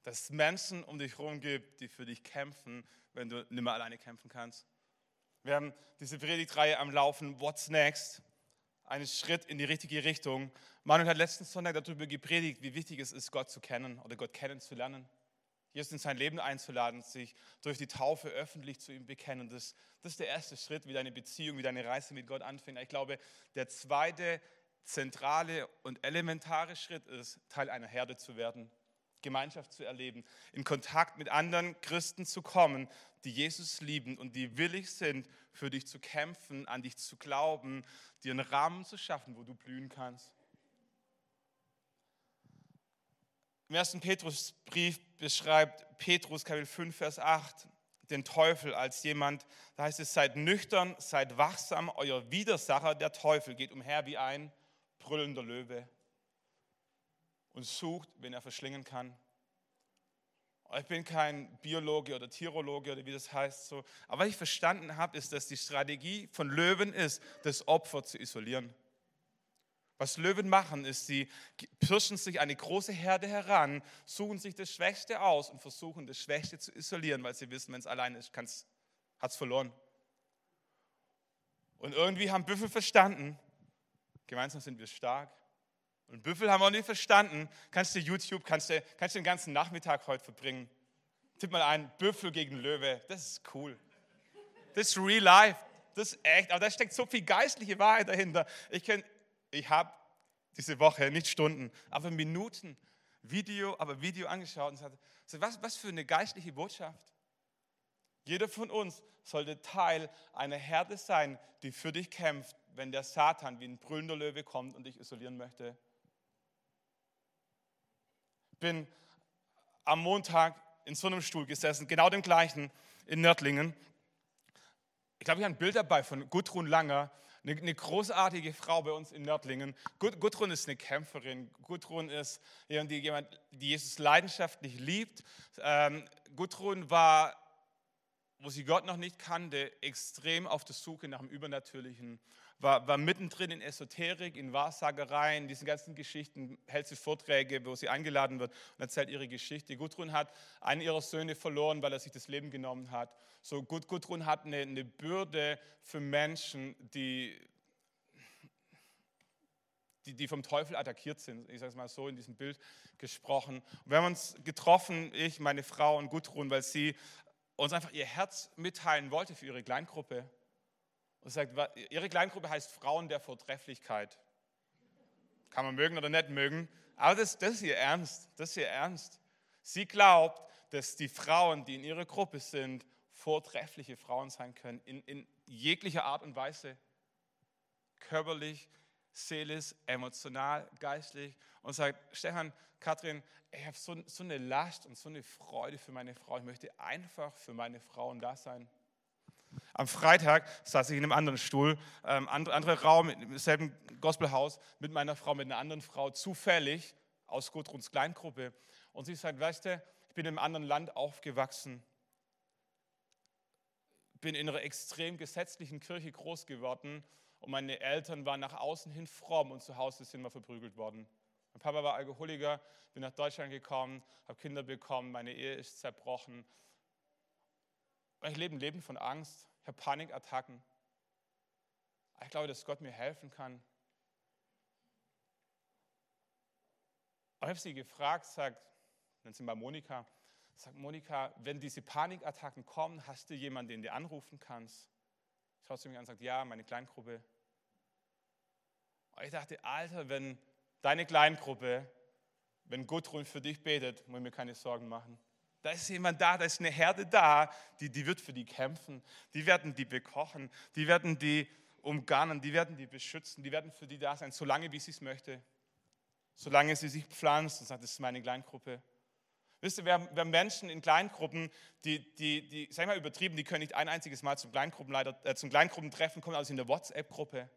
Dass es Menschen um dich herum gibt, die für dich kämpfen, wenn du nicht mehr alleine kämpfen kannst. Wir haben diese Predigtreihe am Laufen, What's Next? Ein Schritt in die richtige Richtung. Manuel hat letzten Sonntag darüber gepredigt, wie wichtig es ist, Gott zu kennen oder Gott kennenzulernen. Jesus in sein Leben einzuladen, sich durch die Taufe öffentlich zu ihm bekennen. Das, das ist der erste Schritt, wie deine Beziehung, wie deine Reise mit Gott anfängt. Ich glaube, der zweite zentrale und elementare Schritt ist, Teil einer Herde zu werden, Gemeinschaft zu erleben, in Kontakt mit anderen Christen zu kommen, die Jesus lieben und die willig sind, für dich zu kämpfen, an dich zu glauben, dir einen Rahmen zu schaffen, wo du blühen kannst. Im ersten Petrusbrief beschreibt Petrus Kapitel 5, Vers 8 den Teufel als jemand, da heißt es, seid nüchtern, seid wachsam, euer Widersacher, der Teufel, geht umher wie ein brüllender Löwe und sucht, wen er verschlingen kann. Ich bin kein Biologe oder Tirologe oder wie das heißt so, aber was ich verstanden habe, ist, dass die Strategie von Löwen ist, das Opfer zu isolieren. Was Löwen machen, ist, sie pirschen sich eine große Herde heran, suchen sich das Schwächste aus und versuchen, das Schwächste zu isolieren, weil sie wissen, wenn es allein ist, hat es verloren. Und irgendwie haben Büffel verstanden, gemeinsam sind wir stark. Und Büffel haben auch nicht verstanden, kannst du YouTube, kannst du, kannst du den ganzen Nachmittag heute verbringen. Tipp mal ein, Büffel gegen Löwe, das ist cool. Das ist real life, das ist echt, aber da steckt so viel geistliche Wahrheit dahinter. Ich ich habe diese Woche nicht Stunden, aber Minuten Video, aber Video angeschaut und gesagt, was, was für eine geistliche Botschaft. Jeder von uns sollte Teil einer Herde sein, die für dich kämpft, wenn der Satan wie ein brüllender Löwe kommt und dich isolieren möchte. Bin am Montag in so einem Stuhl gesessen, genau dem gleichen in Nördlingen. Ich glaube, ich habe ein Bild dabei von Gudrun Langer, eine, eine großartige Frau bei uns in Nördlingen. Gudrun ist eine Kämpferin. Gudrun ist jemand, die Jesus leidenschaftlich liebt. Ähm, Gudrun war, wo sie Gott noch nicht kannte, extrem auf der Suche nach dem Übernatürlichen war, war mittendrin in Esoterik, in Wahrsagereien, diesen ganzen Geschichten, hält sie Vorträge, wo sie eingeladen wird und erzählt ihre Geschichte. Gudrun hat einen ihrer Söhne verloren, weil er sich das Leben genommen hat. So Gudrun hat eine, eine Bürde für Menschen, die, die, die, vom Teufel attackiert sind. Ich sage es mal so in diesem Bild gesprochen. Und wir haben uns getroffen, ich, meine Frau und Gudrun, weil sie uns einfach ihr Herz mitteilen wollte für ihre Kleingruppe und sagt, ihre Kleingruppe heißt Frauen der Vortrefflichkeit. Kann man mögen oder nicht mögen, aber das, das ist ihr Ernst, das ist ihr Ernst. Sie glaubt, dass die Frauen, die in ihrer Gruppe sind, vortreffliche Frauen sein können, in, in jeglicher Art und Weise. Körperlich, seelisch, emotional, geistlich. Und sagt, Stefan, Katrin, ich habe so, so eine Last und so eine Freude für meine Frau. Ich möchte einfach für meine Frauen da sein. Am Freitag saß ich in einem anderen Stuhl, ähm, andere, anderer Raum, im selben Gospelhaus, mit meiner Frau, mit einer anderen Frau, zufällig aus Gudruns Kleingruppe. Und sie sagt, weißt du, ich bin in einem anderen Land aufgewachsen, bin in einer extrem gesetzlichen Kirche groß geworden und meine Eltern waren nach außen hin fromm und zu Hause sind wir verprügelt worden. Mein Papa war Alkoholiker, bin nach Deutschland gekommen, habe Kinder bekommen, meine Ehe ist zerbrochen ich lebe ein Leben von Angst, ich habe Panikattacken. Ich glaube, dass Gott mir helfen kann. ich habe sie gefragt, sagt, dann sind bei Monika, sagt Monika, wenn diese Panikattacken kommen, hast du jemanden, den du anrufen kannst? Schaut sie mich an und sagt, ja, meine Kleingruppe. Und ich dachte, Alter, wenn deine Kleingruppe, wenn Gudrun für dich betet, muss ich mir keine Sorgen machen. Da ist jemand da, da ist eine Herde da, die, die wird für die kämpfen. Die werden die bekochen, die werden die umgarnen, die werden die beschützen, die werden für die da sein, solange wie sie es möchte. Solange sie sich pflanzt und sagt, das ist meine Kleingruppe. Wisst ihr, wir haben, Menschen in Kleingruppen, die, die, die, sag ich mal übertrieben, die können nicht ein einziges Mal zum, Kleingruppenleiter, äh, zum Kleingruppentreffen kommen, also in der WhatsApp-Gruppe.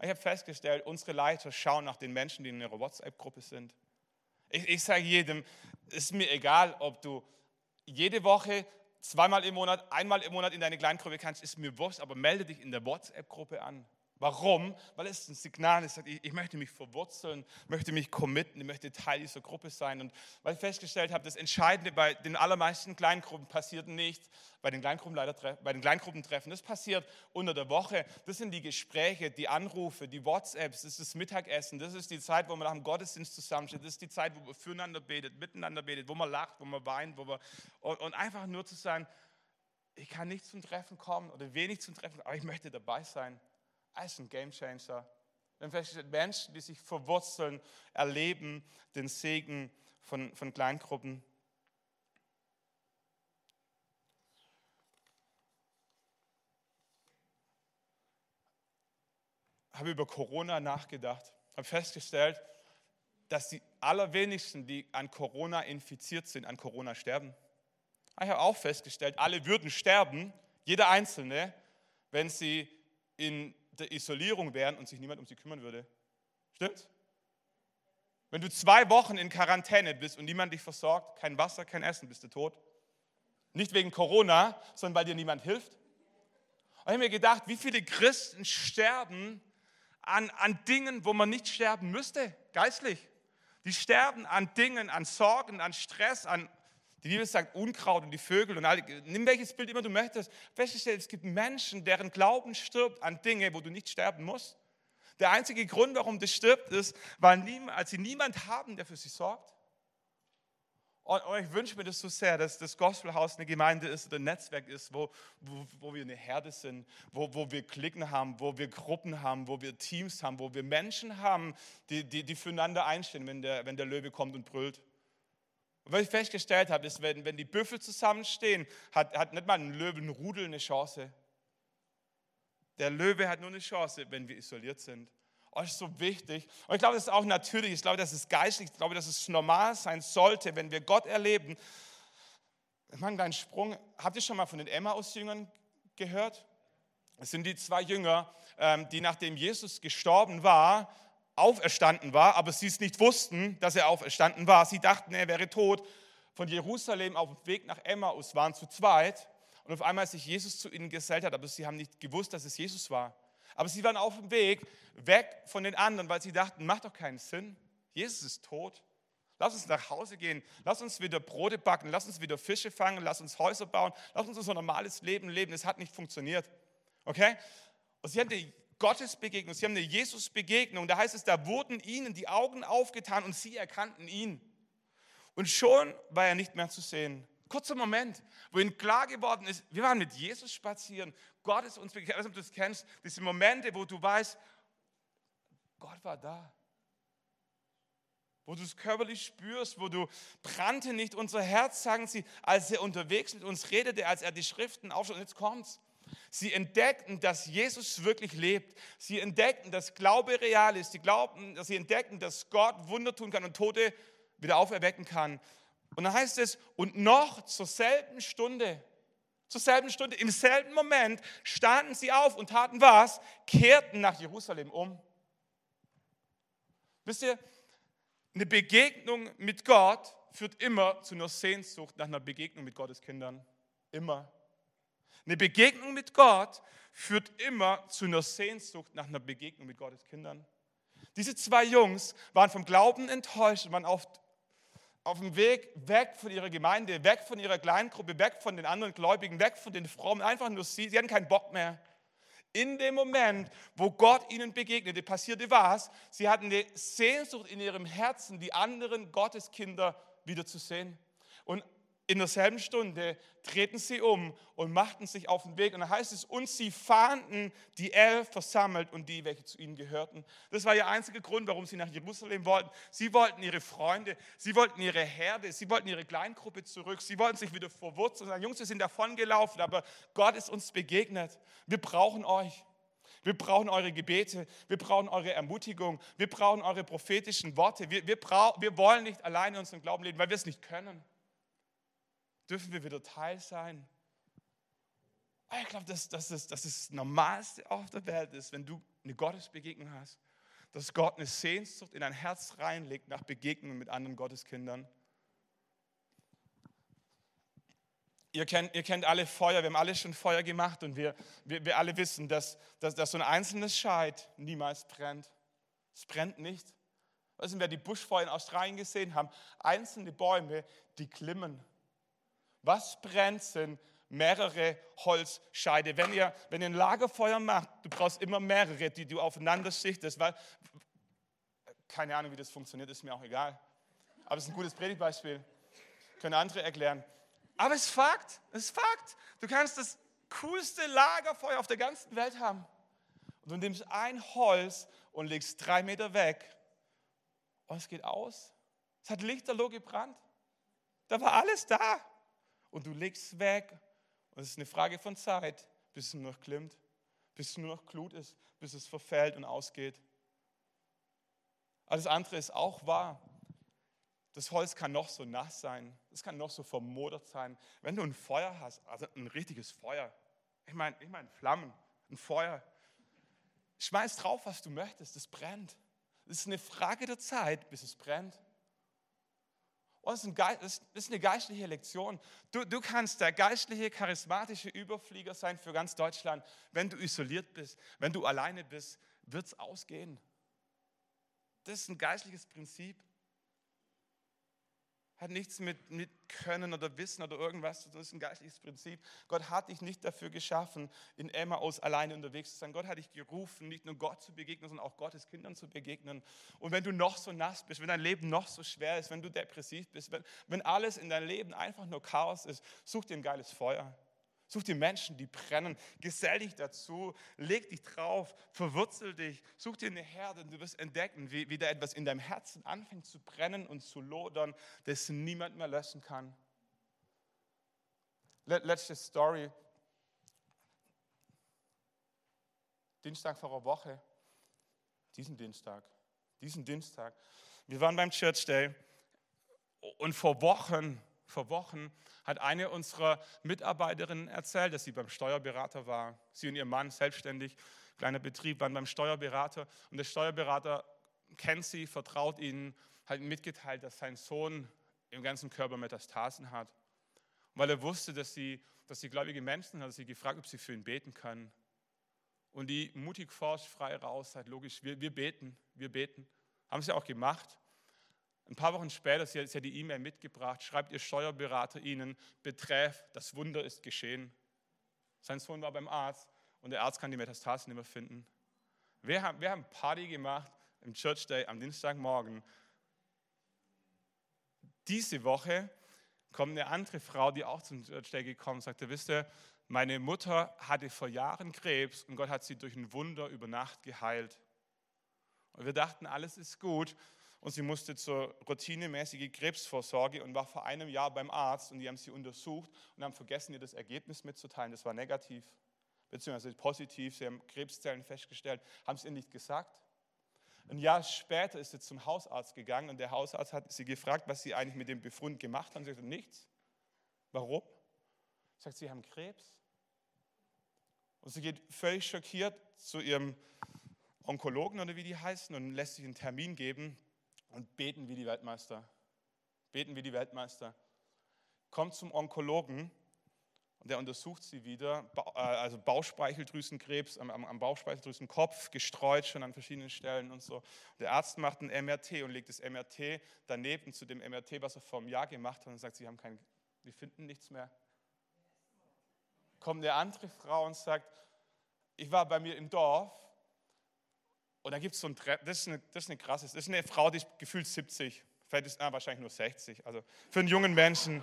Ich habe festgestellt, unsere Leiter schauen nach den Menschen, die in ihrer WhatsApp-Gruppe sind. Ich, ich sage jedem, es ist mir egal, ob du jede Woche, zweimal im Monat, einmal im Monat in deine Kleingruppe kannst, ist mir wurscht, aber melde dich in der WhatsApp-Gruppe an. Warum? Weil es ein Signal ist, ich, möchte mich verwurzeln, möchte mich committen, ich möchte Teil dieser Gruppe sein. Und weil ich festgestellt habe, das Entscheidende bei den allermeisten Kleingruppen passiert nicht bei den Kleingruppenleiter, bei den Kleingruppentreffen. Das passiert unter der Woche. Das sind die Gespräche, die Anrufe, die WhatsApps, das ist das Mittagessen, das ist die Zeit, wo man nach dem Gottesdienst zusammensteht, das ist die Zeit, wo man füreinander betet, miteinander betet, wo man lacht, wo man weint, wo man, und, und einfach nur zu sein, ich kann nicht zum Treffen kommen oder wenig zum Treffen, aber ich möchte dabei sein. Ist ein Game Changer. Wenn festgestellt, Menschen, die sich verwurzeln, erleben den Segen von, von Kleingruppen. Habe über Corona nachgedacht, habe festgestellt, dass die allerwenigsten, die an Corona infiziert sind, an Corona sterben. Ich habe auch festgestellt, alle würden sterben, jeder Einzelne, wenn sie in der Isolierung wären und sich niemand um sie kümmern würde. Stimmt? Wenn du zwei Wochen in Quarantäne bist und niemand dich versorgt, kein Wasser, kein Essen, bist du tot. Nicht wegen Corona, sondern weil dir niemand hilft. Und ich habe mir gedacht, wie viele Christen sterben an, an Dingen, wo man nicht sterben müsste, geistlich. Die sterben an Dingen, an Sorgen, an Stress, an die Bibel sagt Unkraut und die Vögel und alle. Nimm welches Bild immer du möchtest. Festgestellt, es gibt Menschen, deren Glauben stirbt an Dinge, wo du nicht sterben musst. Der einzige Grund, warum das stirbt, ist, weil, sie niemand haben, der für sie sorgt. Und, ich wünsche mir das so sehr, dass das Gospelhaus eine Gemeinde ist oder ein Netzwerk ist, wo, wo, wo wir eine Herde sind, wo, wo wir Klicken haben, wo wir Gruppen haben, wo wir Teams haben, wo wir Menschen haben, die, die, die füreinander einstehen, wenn der, wenn der Löwe kommt und brüllt. Und was ich festgestellt habe, ist, wenn, wenn die Büffel zusammenstehen, hat, hat nicht mal ein Löwenrudel eine Chance. Der Löwe hat nur eine Chance, wenn wir isoliert sind. Oh, ist so wichtig. Und ich glaube, das ist auch natürlich. Ich glaube, das ist geistlich. Ich glaube, dass es normal sein sollte, wenn wir Gott erleben. Ich mache einen kleinen Sprung. Habt ihr schon mal von den Emmaus-Jüngern gehört? Es sind die zwei Jünger, ähm, die nachdem Jesus gestorben war, auferstanden war, aber sie es nicht wussten, dass er auferstanden war. Sie dachten, er wäre tot. Von Jerusalem auf dem Weg nach Emmaus waren zu zweit und auf einmal sich Jesus zu ihnen gesellt hat, aber sie haben nicht gewusst, dass es Jesus war. Aber sie waren auf dem Weg weg von den anderen, weil sie dachten, macht doch keinen Sinn. Jesus ist tot. Lass uns nach Hause gehen. Lass uns wieder Brote backen. Lass uns wieder Fische fangen. Lass uns Häuser bauen. Lass uns unser normales Leben leben. Es hat nicht funktioniert. Okay? Und sie die Gottesbegegnung, sie haben eine Jesus-Begegnung. Da heißt es, da wurden ihnen die Augen aufgetan und sie erkannten ihn. Und schon war er nicht mehr zu sehen. Kurzer Moment, wo ihnen klar geworden ist, wir waren mit Jesus spazieren. Gott ist uns begegnet. Ich weiß nicht, ob du das kennst. Diese Momente, wo du weißt, Gott war da. Wo du es körperlich spürst, wo du brannte nicht unser Herz, sagen sie, als er unterwegs mit uns redete, als er die Schriften aufschaut. Und jetzt kommt's. Sie entdeckten, dass Jesus wirklich lebt. Sie entdeckten, dass Glaube real ist. Sie glaubten, sie entdeckten, dass Gott Wunder tun kann und Tote wieder auferwecken kann. Und dann heißt es, und noch zur selben Stunde, zur selben Stunde, im selben Moment standen sie auf und taten was? Kehrten nach Jerusalem um. Wisst ihr, eine Begegnung mit Gott führt immer zu einer Sehnsucht nach einer Begegnung mit Gottes Kindern. Immer. Eine Begegnung mit Gott führt immer zu einer Sehnsucht nach einer Begegnung mit Gottes Kindern. Diese zwei Jungs waren vom Glauben enttäuscht und waren auf, auf dem Weg weg von ihrer Gemeinde, weg von ihrer Kleingruppe, weg von den anderen Gläubigen, weg von den Frommen, einfach nur sie. Sie hatten keinen Bock mehr. In dem Moment, wo Gott ihnen begegnete, passierte was? Sie hatten eine Sehnsucht in ihrem Herzen, die anderen Gotteskinder wiederzusehen. Und in derselben Stunde drehten sie um und machten sich auf den Weg. Und da heißt es, und sie fahnden die Elf versammelt und die, welche zu ihnen gehörten. Das war ihr einziger Grund, warum sie nach Jerusalem wollten. Sie wollten ihre Freunde, sie wollten ihre Herde, sie wollten ihre Kleingruppe zurück, sie wollten sich wieder verwurzeln. Sagen, Jungs, wir sind davon gelaufen, aber Gott ist uns begegnet. Wir brauchen euch. Wir brauchen eure Gebete, wir brauchen eure Ermutigung, wir brauchen eure prophetischen Worte. Wir, wir, brauch, wir wollen nicht alleine unseren Glauben leben, weil wir es nicht können dürfen wir wieder Teil sein. Ah, ich glaube, dass, dass, das, dass das Normalste auf der Welt ist, wenn du eine Gottesbegegnung hast, dass Gott eine Sehnsucht in dein Herz reinlegt nach Begegnungen mit anderen Gotteskindern. Ihr kennt, ihr kennt alle Feuer, wir haben alle schon Feuer gemacht und wir, wir, wir alle wissen, dass, dass, dass so ein einzelnes Scheit niemals brennt. Es brennt nicht. Wissen wir, die Buschfeuer in Australien gesehen haben, einzelne Bäume, die glimmen. Was brennt, sind mehrere Holzscheide. Wenn ihr, wenn ihr ein Lagerfeuer macht, du brauchst immer mehrere, die du aufeinander schichtest, weil, keine Ahnung, wie das funktioniert, ist mir auch egal. Aber es ist ein gutes Predigtbeispiel. Können andere erklären. Aber es ist Fakt, es ist Fakt. Du kannst das coolste Lagerfeuer auf der ganzen Welt haben. Und du nimmst ein Holz und legst drei Meter weg. Und es geht aus. Es hat lichterloh gebrannt. Da war alles da. Und du legst weg. Und es ist eine Frage von Zeit, bis es nur noch klimmt, bis es nur noch Glut ist, bis es verfällt und ausgeht. Alles andere ist auch wahr. Das Holz kann noch so nass sein, es kann noch so vermodert sein. Wenn du ein Feuer hast, also ein richtiges Feuer, ich meine, ich meine Flammen, ein Feuer, schmeiß drauf, was du möchtest, es brennt. Es ist eine Frage der Zeit, bis es brennt. Und das ist eine geistliche Lektion. Du, du kannst der geistliche, charismatische Überflieger sein für ganz Deutschland. Wenn du isoliert bist, wenn du alleine bist, wird es ausgehen. Das ist ein geistliches Prinzip. Hat nichts mit, mit Können oder Wissen oder irgendwas. Das ist ein geistliches Prinzip. Gott hat dich nicht dafür geschaffen, in Emmaus alleine unterwegs zu sein. Gott hat dich gerufen, nicht nur Gott zu begegnen, sondern auch Gottes Kindern zu begegnen. Und wenn du noch so nass bist, wenn dein Leben noch so schwer ist, wenn du depressiv bist, wenn, wenn alles in deinem Leben einfach nur Chaos ist, such dir ein geiles Feuer. Such dir Menschen, die brennen. Gesell dich dazu, leg dich drauf, verwurzel dich. Such dir eine Herde und du wirst entdecken, wie, wie da etwas in deinem Herzen anfängt zu brennen und zu lodern, das niemand mehr löschen kann. Letzte Story. Dienstag vor einer Woche. Diesen Dienstag. Diesen Dienstag. Wir waren beim Church Day und vor Wochen vor Wochen hat eine unserer Mitarbeiterinnen erzählt, dass sie beim Steuerberater war. Sie und ihr Mann, selbstständig, kleiner Betrieb, waren beim Steuerberater. Und der Steuerberater kennt sie, vertraut ihnen, hat ihnen mitgeteilt, dass sein Sohn im ganzen Körper Metastasen hat. Und weil er wusste, dass sie, dass sie gläubige Menschen sind, hat er sie gefragt, ob sie für ihn beten können. Und die mutig forscht frei raus, sagt logisch, wir, wir beten, wir beten. Haben sie auch gemacht. Ein paar Wochen später, sie hat die E-Mail mitgebracht, schreibt ihr Steuerberater ihnen, betreff, das Wunder ist geschehen. Sein Sohn war beim Arzt und der Arzt kann die Metastasen nicht mehr finden. Wir haben, wir haben Party gemacht im Church Day am Dienstagmorgen. Diese Woche kommt eine andere Frau, die auch zum Church Day gekommen ist, sagte, wisst ihr, meine Mutter hatte vor Jahren Krebs und Gott hat sie durch ein Wunder über Nacht geheilt. Und wir dachten, alles ist gut und sie musste zur routinemäßigen Krebsvorsorge und war vor einem Jahr beim Arzt und die haben sie untersucht und haben vergessen, ihr das Ergebnis mitzuteilen. Das war negativ, beziehungsweise positiv. Sie haben Krebszellen festgestellt, haben es ihr nicht gesagt. Ein Jahr später ist sie zum Hausarzt gegangen und der Hausarzt hat sie gefragt, was sie eigentlich mit dem Befund gemacht haben. Sie sagte, nichts. Warum? Sagt, sie haben Krebs. Und sie geht völlig schockiert zu ihrem Onkologen oder wie die heißen und lässt sich einen Termin geben und beten wie die Weltmeister. Beten wie die Weltmeister. Kommt zum Onkologen und der untersucht sie wieder, äh, also Bauchspeicheldrüsenkrebs am, am Bauchspeicheldrüsenkopf, gestreut schon an verschiedenen Stellen und so. Der Arzt macht ein MRT und legt das MRT daneben zu dem MRT, was er vor einem Jahr gemacht hat und sagt, sie haben kein, wir finden nichts mehr. Kommt eine andere Frau und sagt, ich war bei mir im Dorf und da gibt es so ein Treffen, das ist eine, das ist eine krasse, das ist eine Frau, die ist gefühlt 70, vielleicht ist ah, wahrscheinlich nur 60, also für einen jungen Menschen.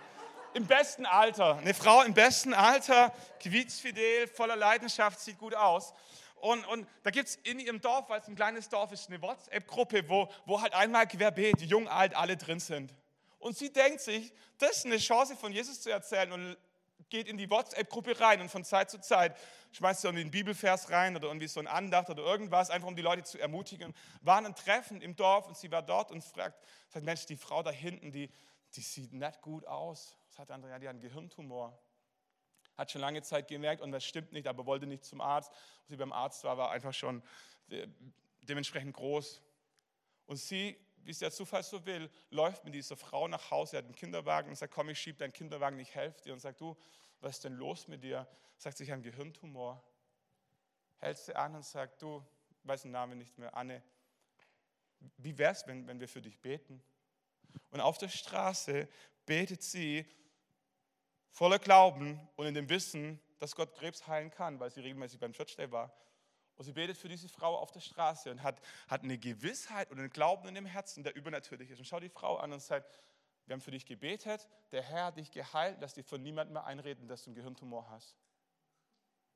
Im besten Alter, eine Frau im besten Alter, quietschfidel, voller Leidenschaft, sieht gut aus. Und, und da gibt es in ihrem Dorf, weil es ein kleines Dorf ist, eine WhatsApp-Gruppe, wo, wo halt einmal querbeet, jung, alt, alle drin sind. Und sie denkt sich, das ist eine Chance von Jesus zu erzählen und geht in die WhatsApp-Gruppe rein und von Zeit zu Zeit schmeißt irgendwie einen Bibelvers rein oder irgendwie so ein Andacht oder irgendwas, einfach um die Leute zu ermutigen. War ein Treffen im Dorf und sie war dort und fragt, sagt, Mensch, die Frau da hinten, die, die sieht nicht gut aus. Sagt Andrea, die hat einen Gehirntumor. Hat schon lange Zeit gemerkt und das stimmt nicht, aber wollte nicht zum Arzt. Als sie beim Arzt war, war einfach schon äh, dementsprechend groß. Und sie wie es der Zufall so will, läuft mit dieser Frau nach Hause, er hat einen Kinderwagen und sagt, komm, ich schiebe deinen Kinderwagen, ich helfe dir. Und sagt, du, was ist denn los mit dir? Sagt sie, ich habe einen Gehirntumor. Hält sie an und sagt, du, weiß den Namen nicht mehr, Anne, wie wäre es, wenn, wenn wir für dich beten? Und auf der Straße betet sie voller Glauben und in dem Wissen, dass Gott Krebs heilen kann, weil sie regelmäßig beim Church Day war. Und sie betet für diese Frau auf der Straße und hat, hat eine Gewissheit und einen Glauben in dem Herzen, der übernatürlich ist. Und schau die Frau an und sagt, wir haben für dich gebetet, der Herr hat dich geheilt, lass dir von niemandem mehr einreden, dass du einen Gehirntumor hast.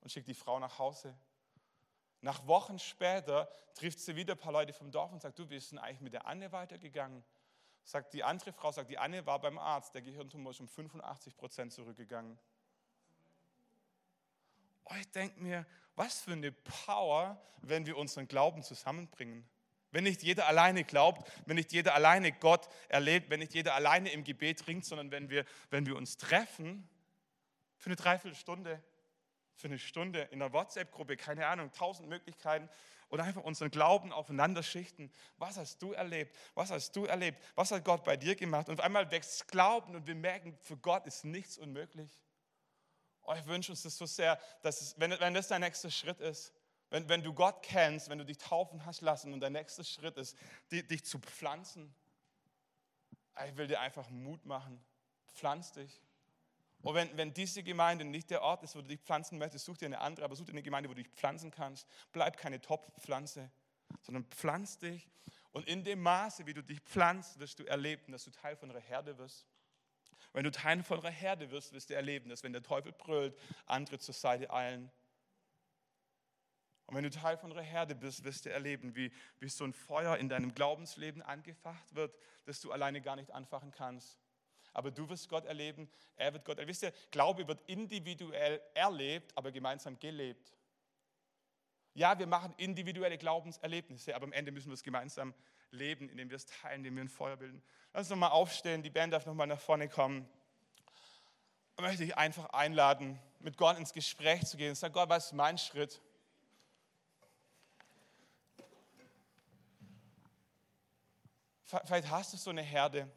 Und schickt die Frau nach Hause. Nach Wochen später trifft sie wieder ein paar Leute vom Dorf und sagt, du, wir sind eigentlich mit der Anne weitergegangen. Sagt die andere Frau, sagt, die Anne war beim Arzt, der Gehirntumor ist um 85 Prozent zurückgegangen. Oh, ich denke mir, was für eine Power, wenn wir unseren Glauben zusammenbringen. Wenn nicht jeder alleine glaubt, wenn nicht jeder alleine Gott erlebt, wenn nicht jeder alleine im Gebet ringt, sondern wenn wir, wenn wir uns treffen für eine Dreiviertelstunde, für eine Stunde in einer WhatsApp-Gruppe, keine Ahnung, tausend Möglichkeiten und einfach unseren Glauben aufeinander schichten. Was hast du erlebt? Was hast du erlebt? Was hat Gott bei dir gemacht? Und auf einmal wächst Glauben und wir merken, für Gott ist nichts unmöglich. Oh, ich wünsche uns das so sehr, dass es, wenn, wenn das dein nächster Schritt ist, wenn, wenn du Gott kennst, wenn du dich taufen hast lassen und dein nächster Schritt ist, die, dich zu pflanzen. Ich will dir einfach Mut machen. Pflanz dich. Und wenn, wenn diese Gemeinde nicht der Ort ist, wo du dich pflanzen möchtest, such dir eine andere, aber such dir eine Gemeinde, wo du dich pflanzen kannst. Bleib keine Top-Pflanze, sondern pflanz dich. Und in dem Maße, wie du dich pflanzt, wirst du erleben, dass du Teil von einer Herde wirst. Wenn du Teil von einer Herde wirst, wirst du erleben, dass wenn der Teufel brüllt, andere zur Seite eilen. Und wenn du Teil von einer Herde bist, wirst du erleben, wie, wie so ein Feuer in deinem Glaubensleben angefacht wird, das du alleine gar nicht anfachen kannst. Aber du wirst Gott erleben, er wird Gott erleben. Wisst ihr, Glaube wird individuell erlebt, aber gemeinsam gelebt. Ja, wir machen individuelle Glaubenserlebnisse, aber am Ende müssen wir es gemeinsam leben, indem wir es teilen, indem wir ein Feuer bilden. Lass uns nochmal aufstehen, die Band darf nochmal nach vorne kommen. Ich möchte dich einfach einladen, mit Gott ins Gespräch zu gehen. Sag Gott, was ist mein Schritt? Vielleicht hast du so eine Herde,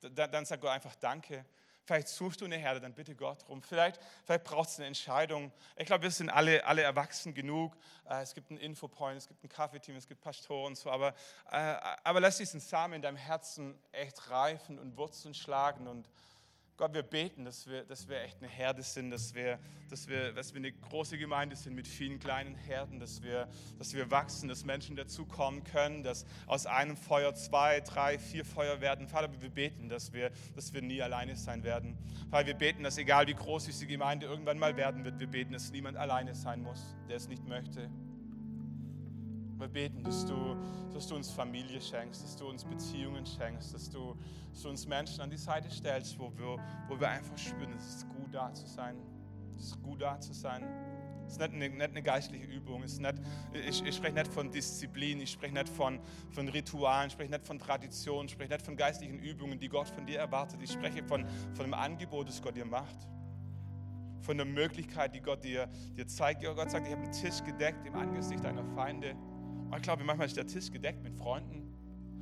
dann sag Gott einfach Danke. Vielleicht suchst du eine Herde, dann bitte Gott drum. Vielleicht, vielleicht braucht es eine Entscheidung. Ich glaube, wir sind alle, alle erwachsen genug. Äh, es gibt einen Infopoint, es gibt ein Kaffeeteam, es gibt Pastoren und so. Aber, äh, aber lass diesen Samen in deinem Herzen echt reifen und Wurzeln schlagen und, Gott, wir beten, dass wir, dass wir echt eine Herde sind, dass wir, dass, wir, dass wir eine große Gemeinde sind mit vielen kleinen Herden, dass wir, dass wir wachsen, dass Menschen dazukommen können, dass aus einem Feuer zwei, drei, vier Feuer werden. Vater, wir beten, dass wir, dass wir nie alleine sein werden. Vater, wir beten, dass egal wie groß diese Gemeinde irgendwann mal werden wird, wir beten, dass niemand alleine sein muss, der es nicht möchte. Wir beten, dass du, dass du uns Familie schenkst, dass du uns Beziehungen schenkst, dass du, dass du uns Menschen an die Seite stellst, wo wir, wo wir einfach spüren, es ist gut da zu sein. Es ist gut da zu sein. Es ist nicht eine, nicht eine geistliche Übung. Es ist nicht, ich, ich spreche nicht von Disziplin, ich spreche nicht von, von Ritualen, ich spreche nicht von Traditionen, ich spreche nicht von geistlichen Übungen, die Gott von dir erwartet. Ich spreche von, von einem Angebot, das Gott dir macht. Von der Möglichkeit, die Gott dir, dir zeigt. Gott sagt, ich habe einen Tisch gedeckt im Angesicht deiner Feinde. Ich glaube, manchmal ist der Tisch gedeckt mit Freunden.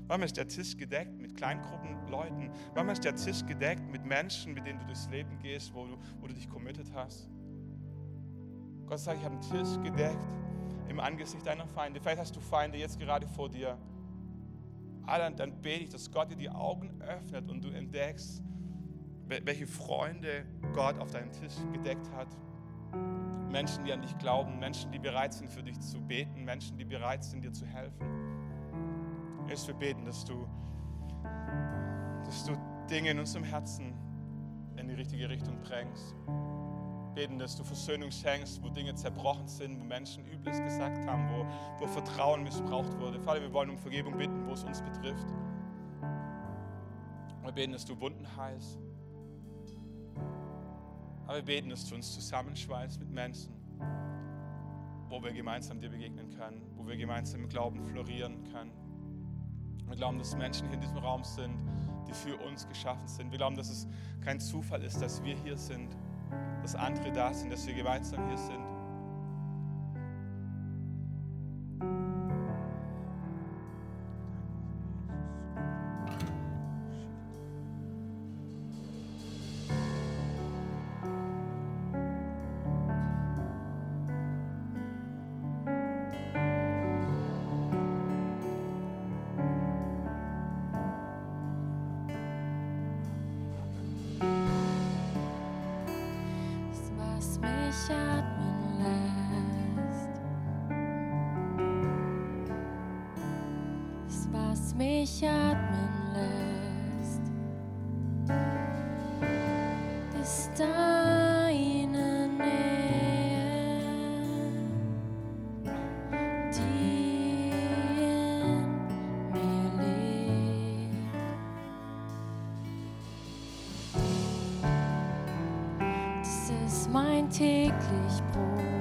Manchmal ist der Tisch gedeckt mit Kleingruppenleuten. Manchmal ist der Tisch gedeckt mit Menschen, mit denen du durchs Leben gehst, wo du, wo du dich committed hast. Gott sagt, ich habe einen Tisch gedeckt im Angesicht deiner Feinde. Vielleicht hast du Feinde jetzt gerade vor dir. Ah, dann, dann bete ich, dass Gott dir die Augen öffnet und du entdeckst, welche Freunde Gott auf deinem Tisch gedeckt hat. Menschen, die an dich glauben, Menschen, die bereit sind, für dich zu beten, Menschen, die bereit sind, dir zu helfen. Jesus, wir beten, dass du, dass du Dinge in unserem Herzen in die richtige Richtung bringst. Beten, dass du Versöhnung schenkst, wo Dinge zerbrochen sind, wo Menschen Übles gesagt haben, wo, wo Vertrauen missbraucht wurde. Vater, wir wollen um Vergebung bitten, wo es uns betrifft. Wir beten, dass du Wunden heilst aber wir beten, dass du uns zusammenschweißt mit Menschen, wo wir gemeinsam dir begegnen können, wo wir gemeinsam im Glauben florieren können. Wir glauben, dass Menschen hier in diesem Raum sind, die für uns geschaffen sind. Wir glauben, dass es kein Zufall ist, dass wir hier sind, dass andere da sind, dass wir gemeinsam hier sind. Mich atmen lässt, ist deine Nähe, die in mir lebt. Das ist mein täglich Brot.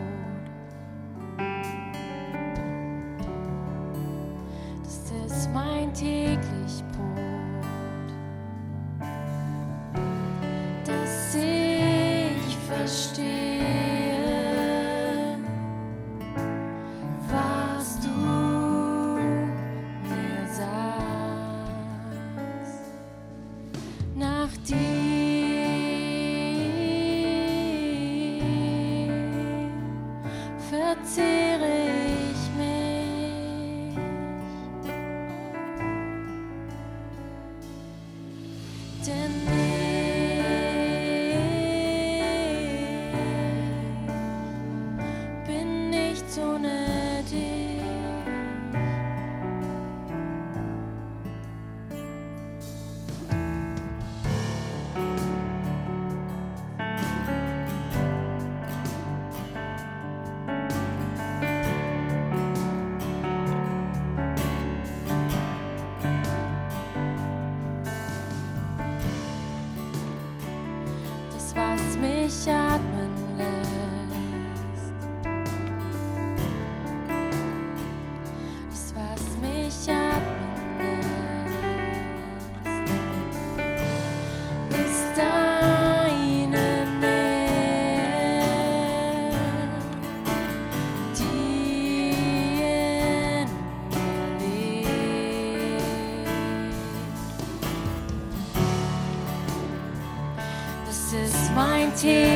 Ist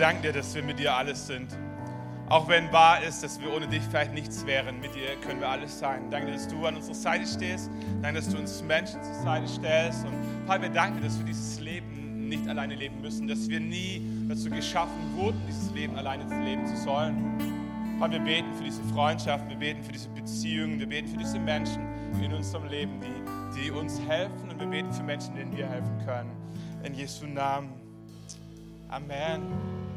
danken dir, dass wir mit dir alles sind. Auch wenn wahr ist, dass wir ohne dich vielleicht nichts wären, mit dir können wir alles sein. Danke, dass du an unserer Seite stehst. Danke, dass du uns Menschen zur Seite stellst. Und Vater, wir danken dir, dass wir dieses Leben nicht alleine leben müssen, dass wir nie dazu geschaffen wurden, dieses Leben alleine leben zu sollen. Vater, wir beten für diese Freundschaft, wir beten für diese Beziehungen, wir beten für diese Menschen in unserem Leben, die, die uns helfen und wir beten für Menschen, denen wir helfen können. In Jesu Namen. Amen.